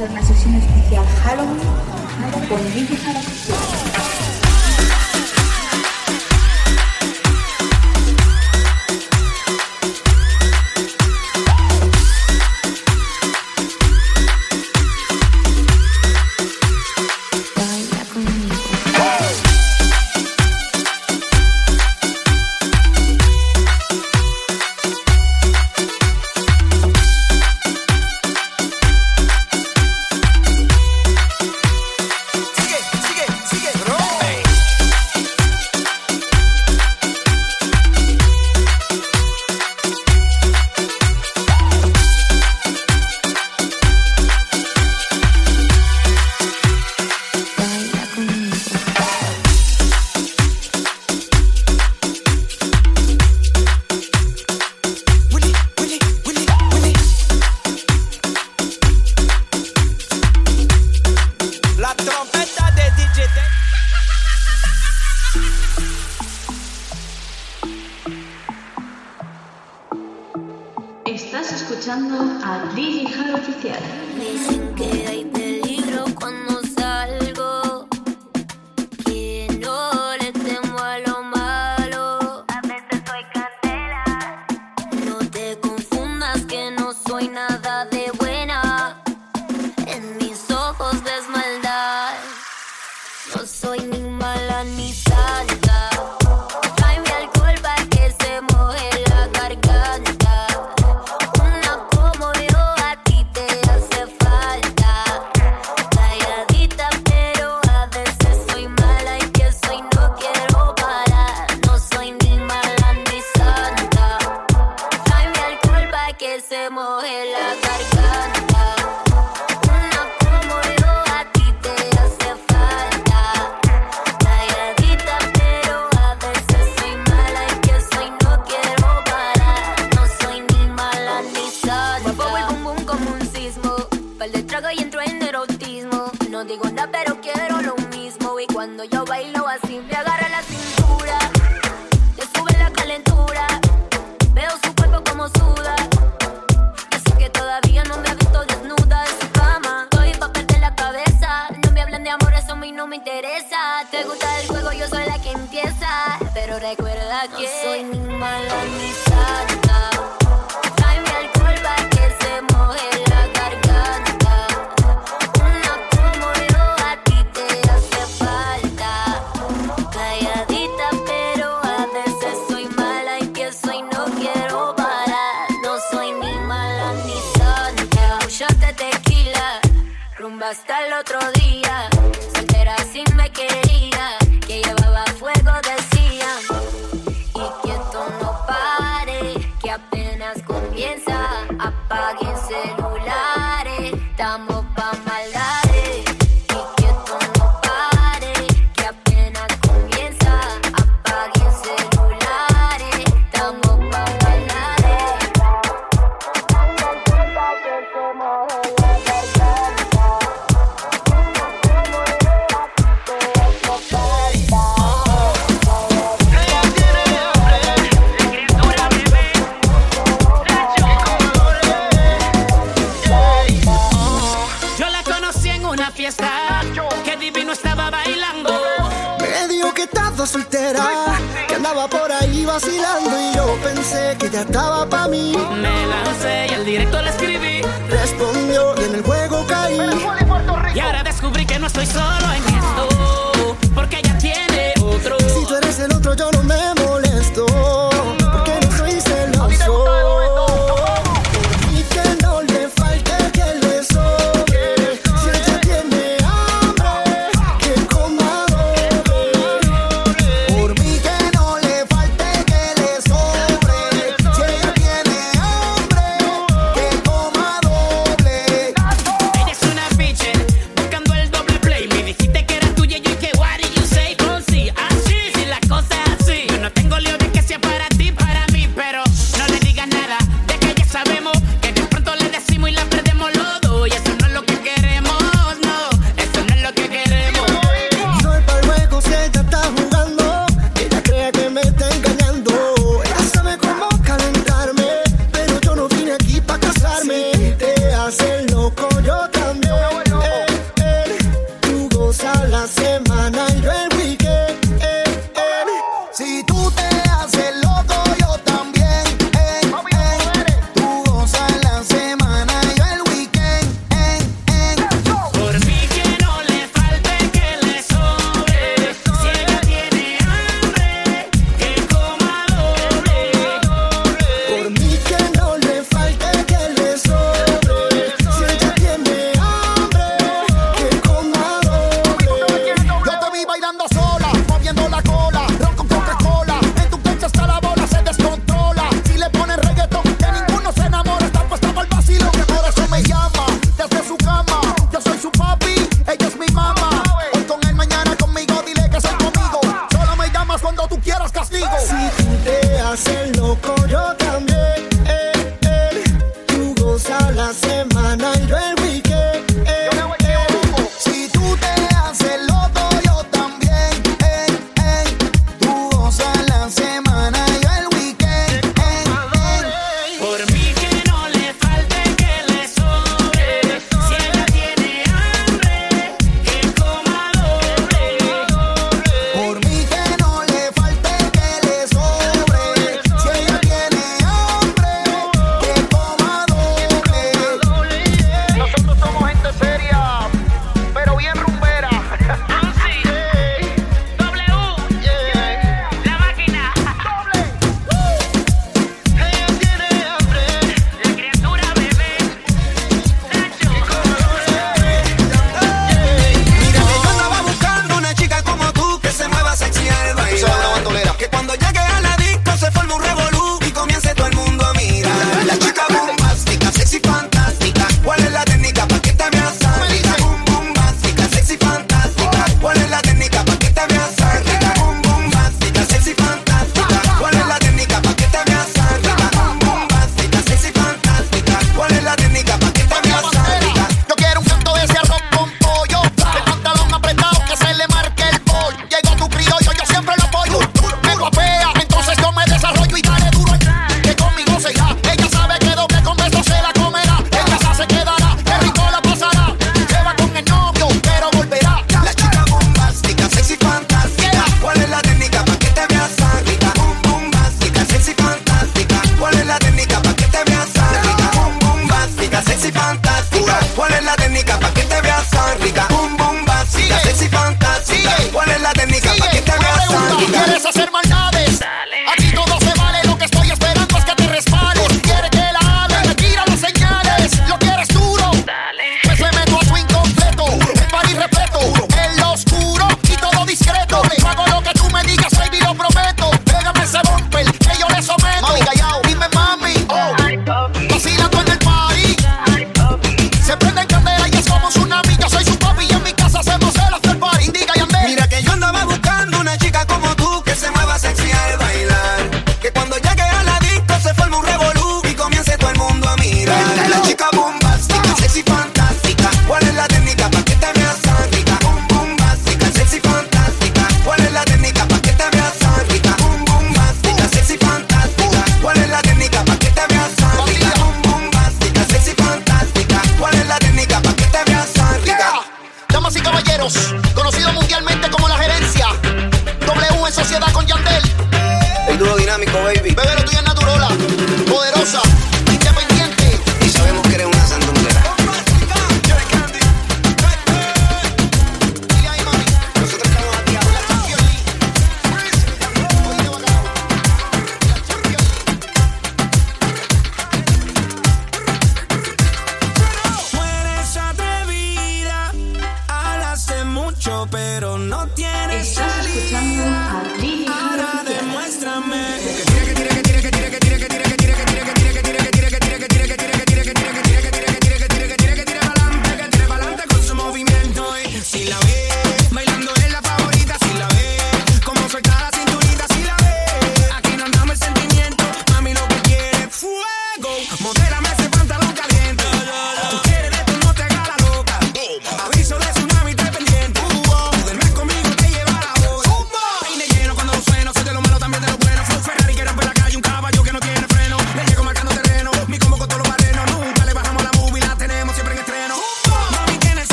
ser una sesión especial Halloween con vídeos a la. Cuando yo bailo así vacilando y yo pensé que ya estaba pa' mí. Me lancé y al directo le escribí. Respondió y en el juego caí. Y ahora descubrí que no estoy solo en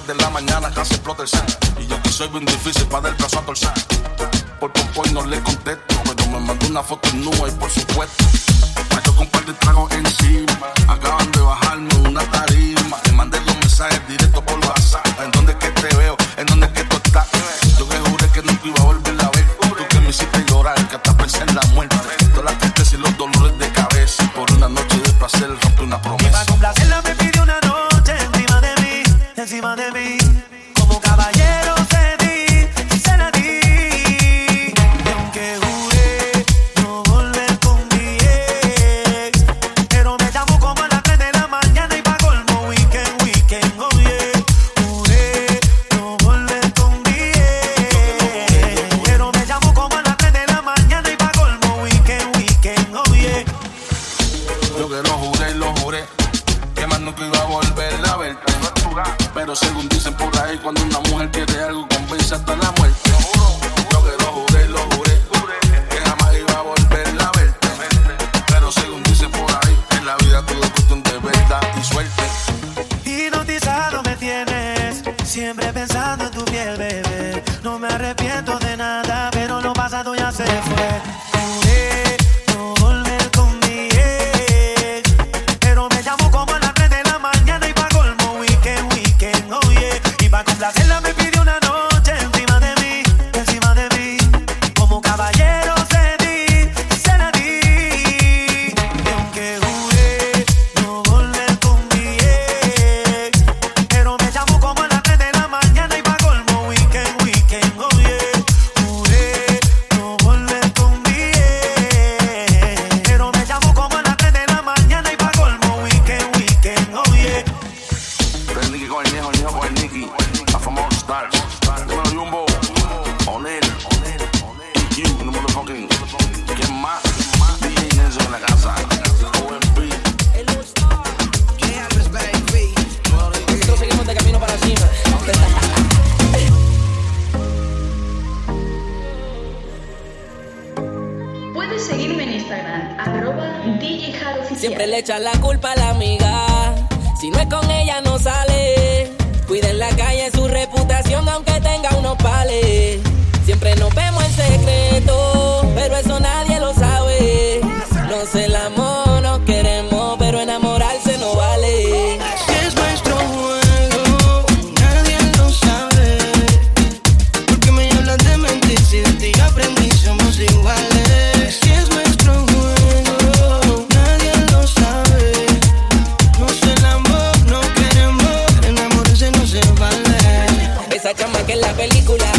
3 de la mañana casi explota el set. Y yo que soy bien difícil para dar el brazo a torcer. Por poco y no le contesto, pero me mandó una foto nua y por supuesto. Yo con un par de tragos encima. Acaban de bajarme una tarima. Te mandé los mensajes directos por WhatsApp. back con la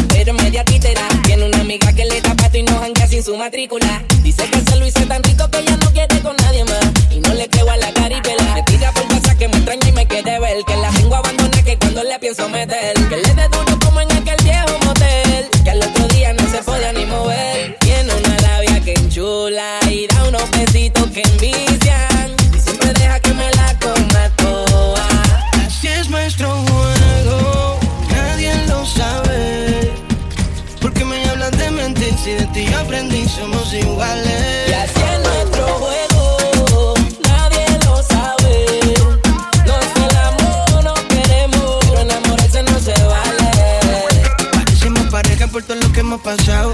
pero media títera. Tiene una amiga que le da pato y no janguea sin su matrícula. Dice que se lo hice tan rico que ella no quiere con nadie más. Y no le creo a la caripela. Me tira por casa que me extraña y me quiere ver. Que la tengo abandonada que cuando le pienso meter pasado.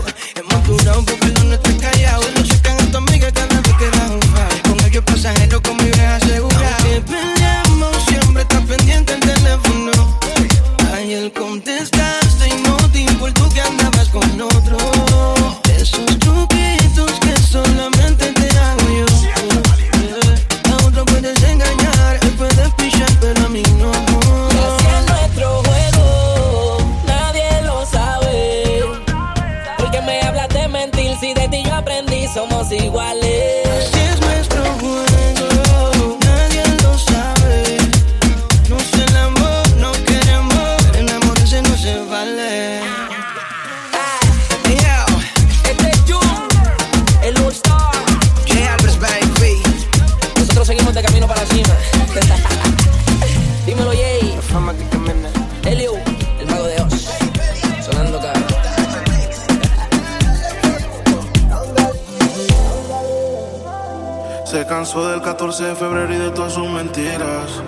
12 de febrero y de todas sus mentiras.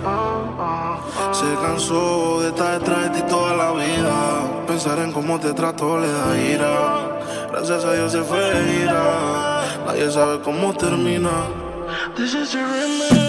Se cansó de estar detrás de ti toda la vida. Pensar en cómo te trató le da ira. Gracias a Dios se fue de ira. Nadie sabe cómo termina. This is your remake.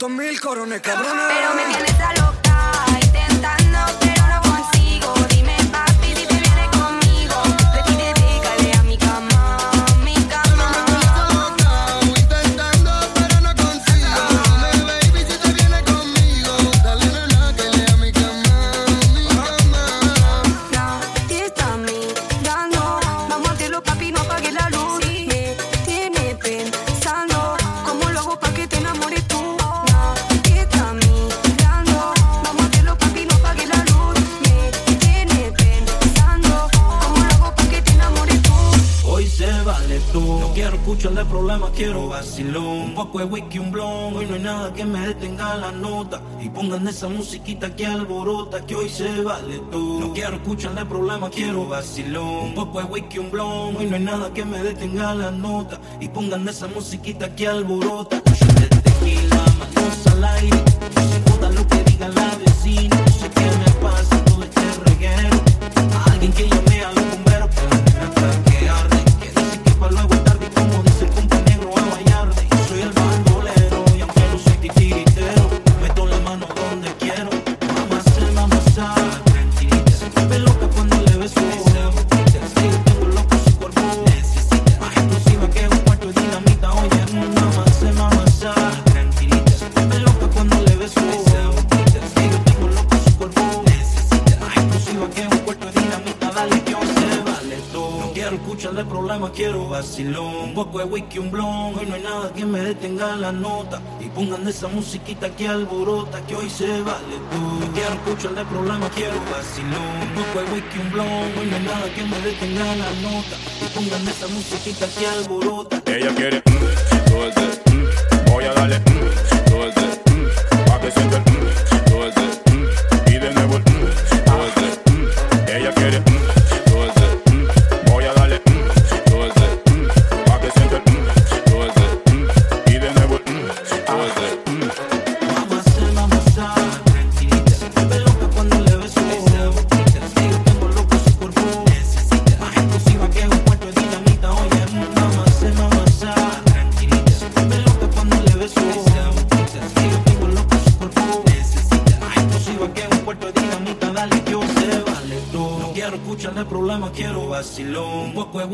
200 mil corones, cabrones. Pero me Pongan esa musiquita que alborota, que hoy se vale todo. No quiero escucharle problemas, quiero vacilón. Un poco de whisky, un blon, y no hay nada que me detenga la nota. Y pongan esa musiquita que alborota, de tequila, manos al aire. esa musiquita que alborota que hoy se vale tú. Te escucho el de problemas, quiero vacilón. Un poco de whisky, un blon, no hay nada que me detenga la nota. Y pongan esa musiquita que alborota. Ella quiere, mm, dulce, mm, voy a darle. Mm.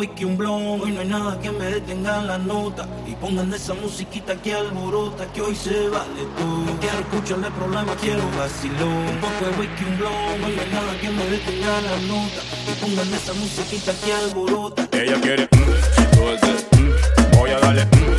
móvil que un blog y no hay nada que me detenga la nota. Y pongan esa musiquita que alborota, que hoy se vale todo. No quiero escucharle problemas, quiero vacilón. Un poco de whisky, un blog y no hay nada que me detenga la nota. Y pongan esa musiquita que alborota. Ella quiere, mm, dulce, mm, voy a darle, mm.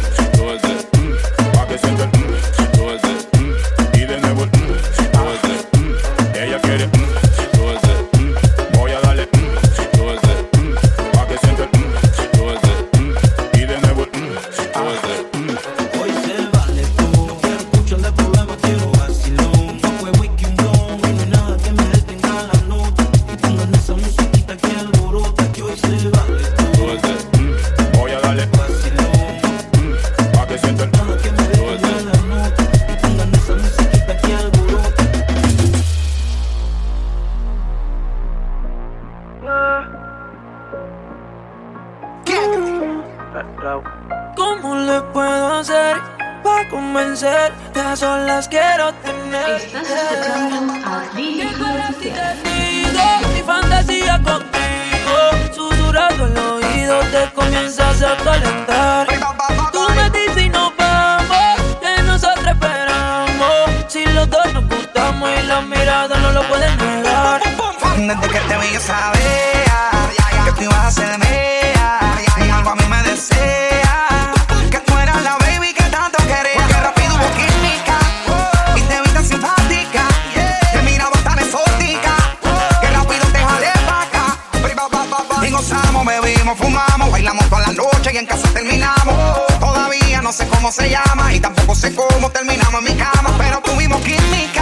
cómo se llama y tampoco sé cómo terminamos en mi cama, pero tuvimos química.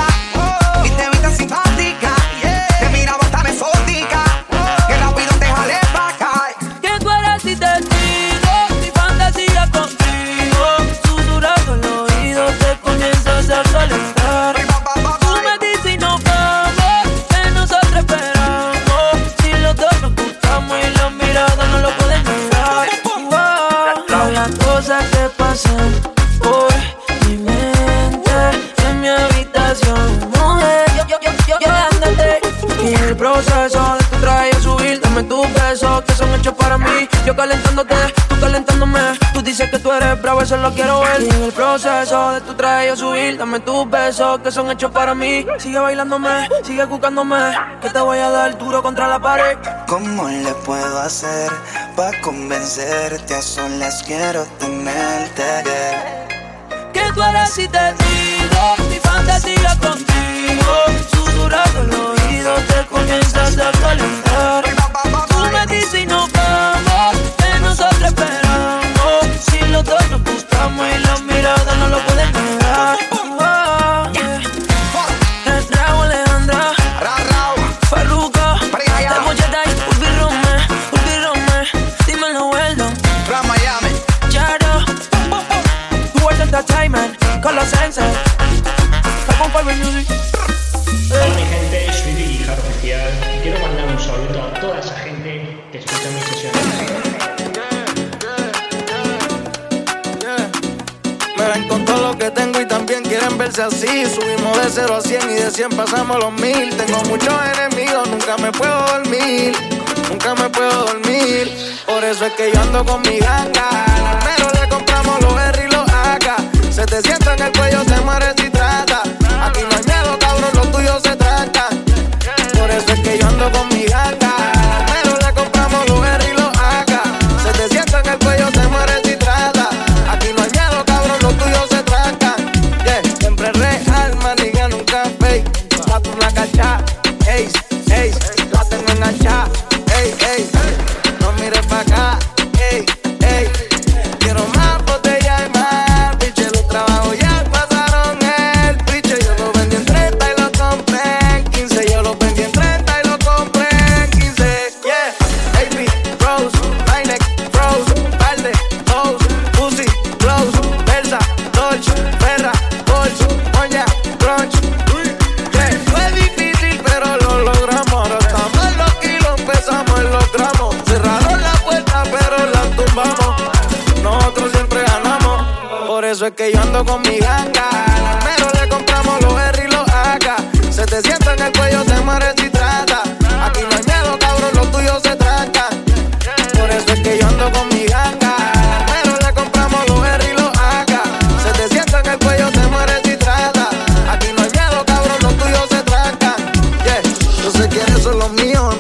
tú calentándome. Tú dices que tú eres bravo, eso lo quiero ver. Y en el proceso de tu traje yo subir, dame tus besos que son hechos para mí. Sigue bailándome, sigue cucándome, que te voy a dar duro contra la pared. ¿Cómo le puedo hacer para convencerte? A solas quiero tenerte. Que tú eres si te digo, mi fantasía contigo. Susurrando el oído, te comienzas a calentar. Tú me dices y no vamos. Si los dos nos gustamos y las miradas no lo pueden negar. así. Subimos de 0 a 100 y de 100 pasamos los mil. Tengo muchos enemigos, nunca me puedo dormir. Nunca me puedo dormir. Por eso es que yo ando con mi ganga. Al almero le compramos los R y los AK. Se te sienta en el cuello, se mueres y trata. Aquí no hay miedo, cabrón, los tuyos se tratan. Por eso es que yo ando con mi ganga. Al almero le compramos los R y los AK. Se te sienta en el cuello, Por eso es que yo ando con mi ganga. Pero le compramos los R y los AK. Se te sienta en el cuello, te mueres y trata. Aquí no hay miedo, cabrón, los tuyos se tranca. Por eso es que yo ando con mi ganga. Pero le compramos los R y los AK. Se te sienta en el cuello, te mueres y trata. Aquí no hay miedo, cabrón, los tuyos se tranca. Yeah. Yo sé quiénes son los míos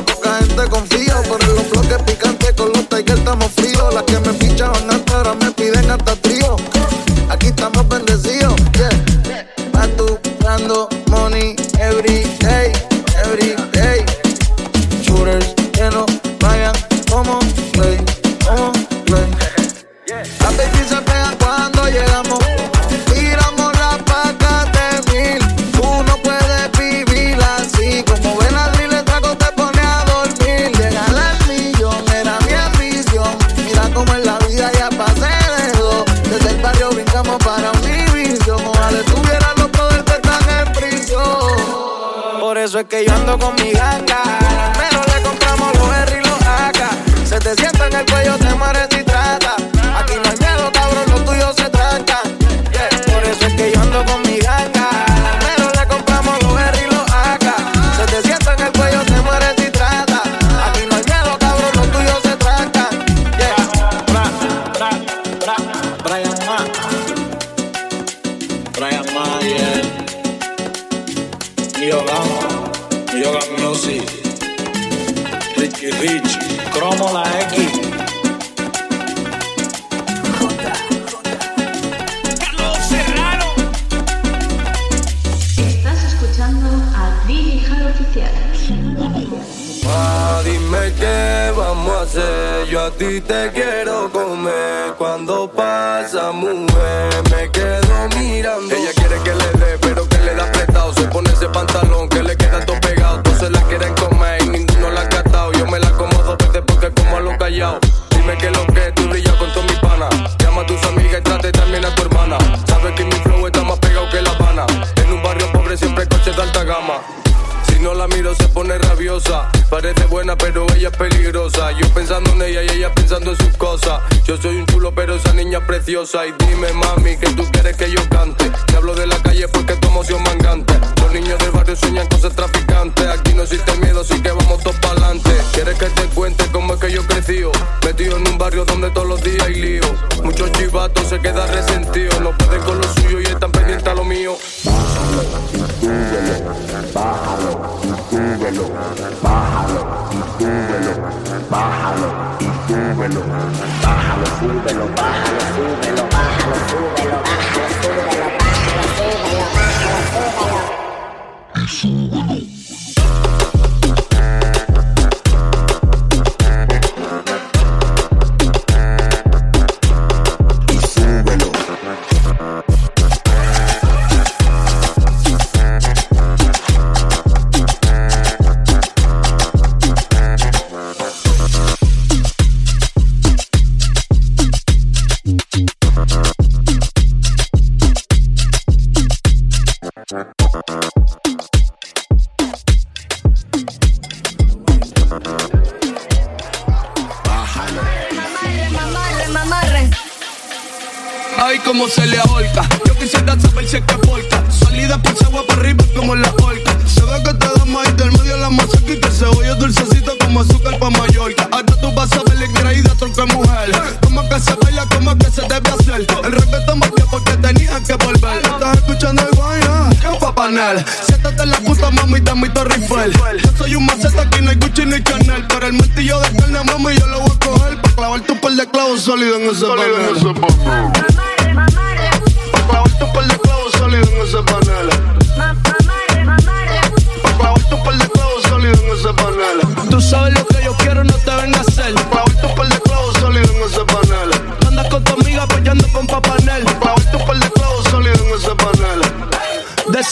Mamarre,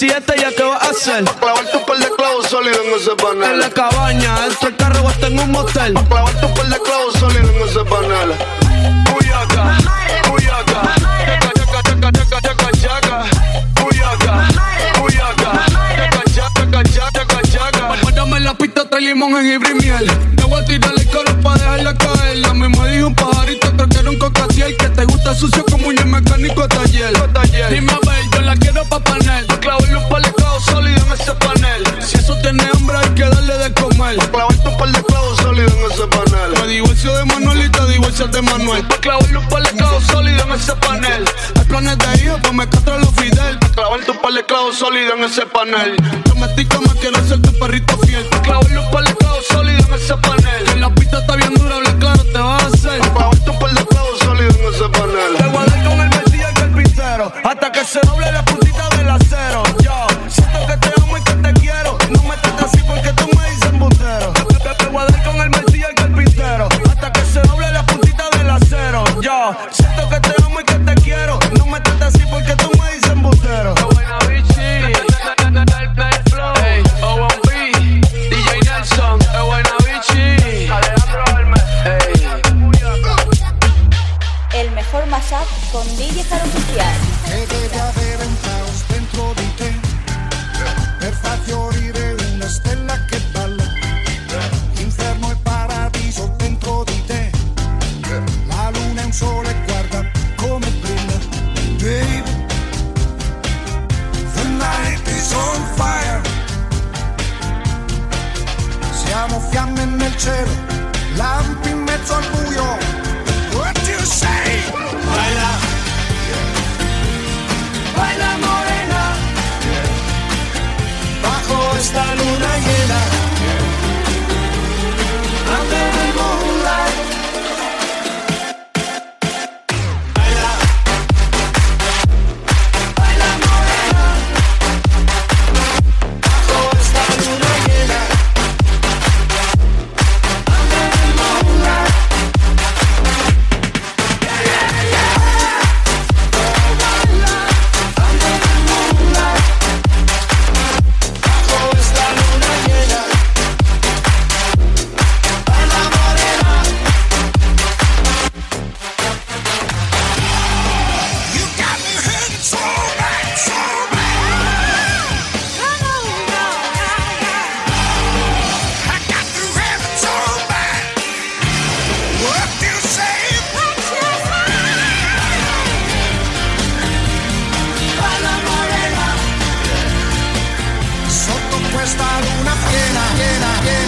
7, ¿ya qué vas a hacer? Clavar tu par de clavos sólidos en ese panel. En la cabaña, dentro del carro en un motel. Pa' clavar tu par de clavos sólidos en ese panel. Puyaca, puyaca, chaca, limón, jengibre y miel. Yo voy a tirar el coro pa' dejarla caer. La misma dijo un pajarito, que era un. Que te gusta sucio como un mecánico taller. Dime quiero pa' panel. Clavarle un par de clavos sólidos en ese panel. Si eso tiene hambre, hay que darle de comer. Clavarte un par de clavos sólidos en ese panel. Me divorcio de Manuel y te divorcias de Manuel. Pa' clavarle un par de clavos sólidos en ese panel. Hay planes de hijo, pues me castro los Fidel. Pa' clavarte un par de clavos sólidos en ese panel. Prometí que me quiero ser tu perrito fiel. Pa' clavarle un par de clavos sólidos en ese panel. Que la pista está bien dura, habla claro, te vas a hacer. Pa' clavarte un par de clavos sólidos en ese panel. Te voy a dar con el Hasta que se doble la puntita del acero. Yo siento que te amo y que te quiero. No me trates así porque tú me dices embustero. Te, te- dar con el martillo y el carpintero. Hasta que se doble la puntita del acero. Yo siento que con DJ Jaro Oficial. cuesta una pena.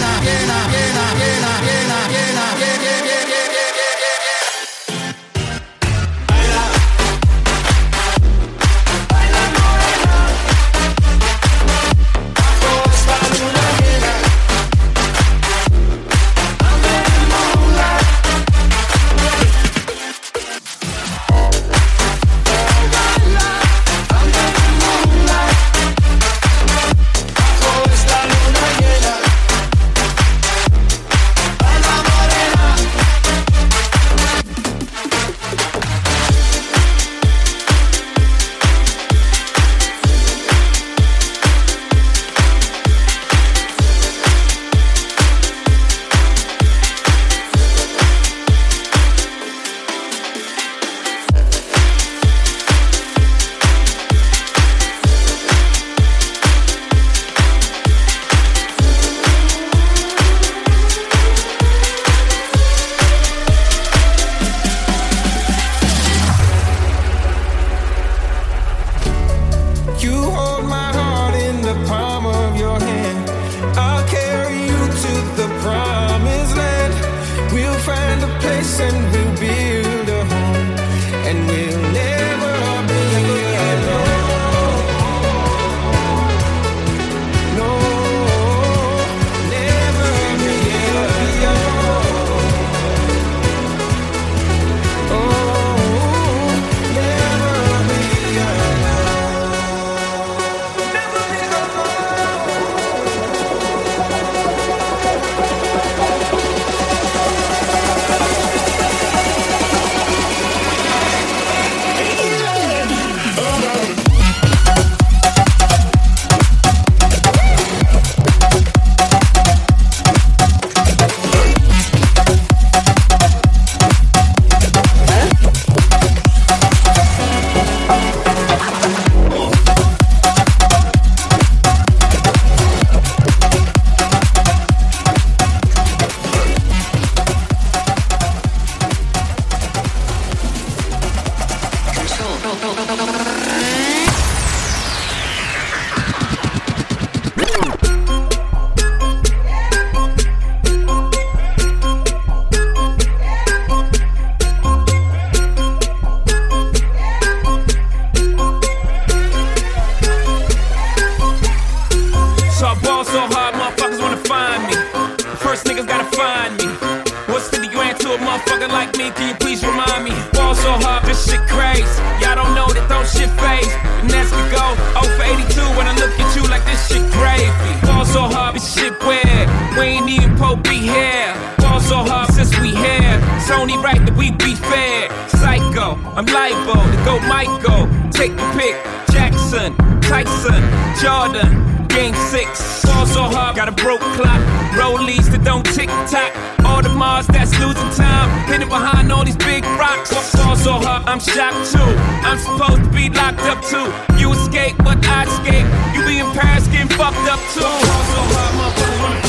I'm libo to go Michael. Take the pick. Jackson, Tyson, Jordan. Game six. Fall so hard, got a broke clock. Rollies that don't tick tock. All the Mars that's losing time. Hidden behind all these big rocks. Fall so hard, I'm shocked too. I'm supposed to be locked up too. You escape, but I escape. You be in Paris getting fucked up too. Fall so hard, my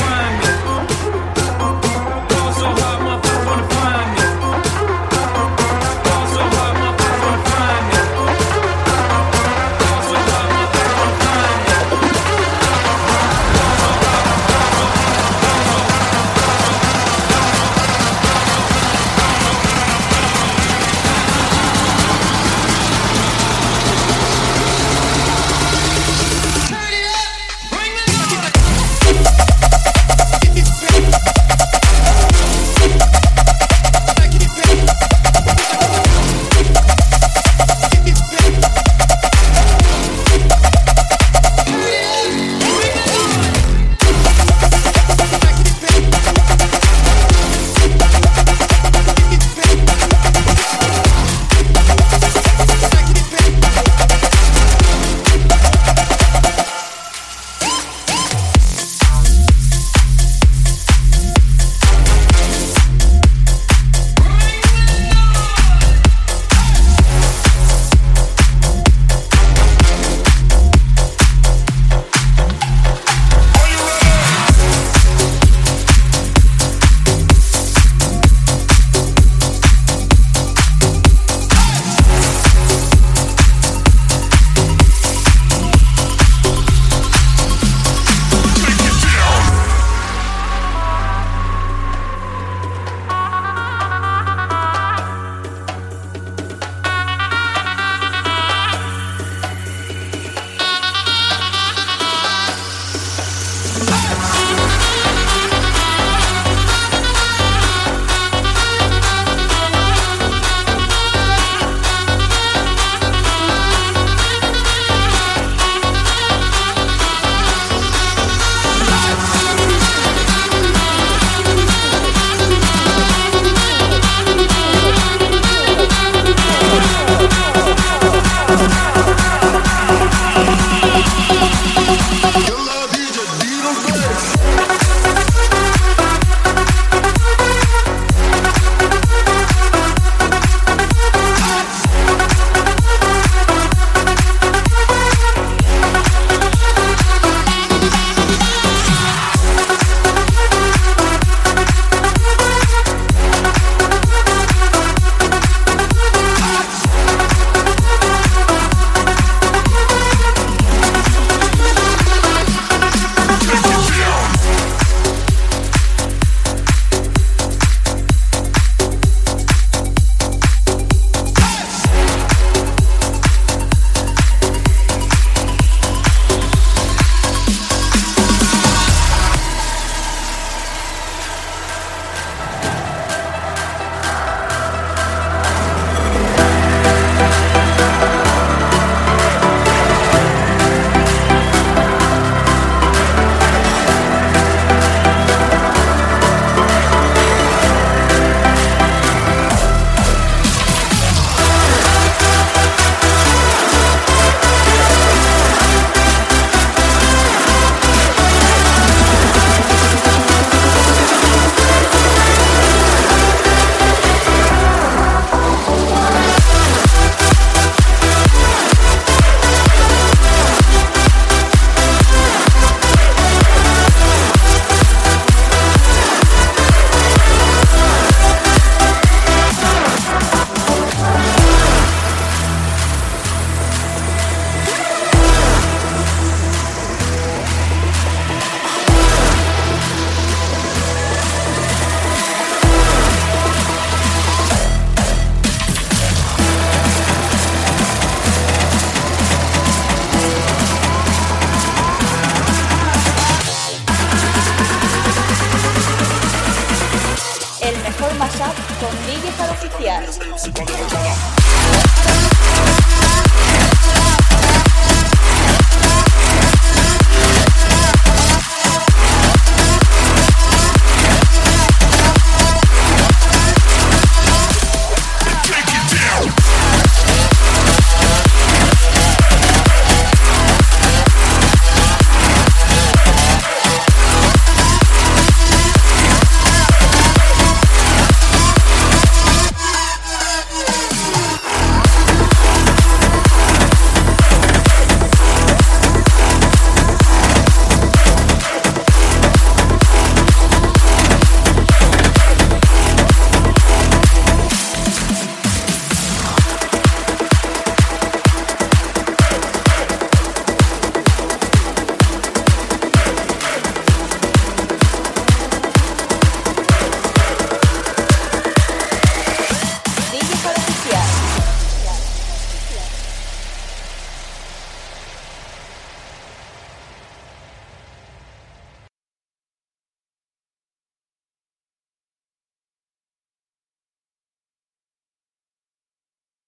Oficial.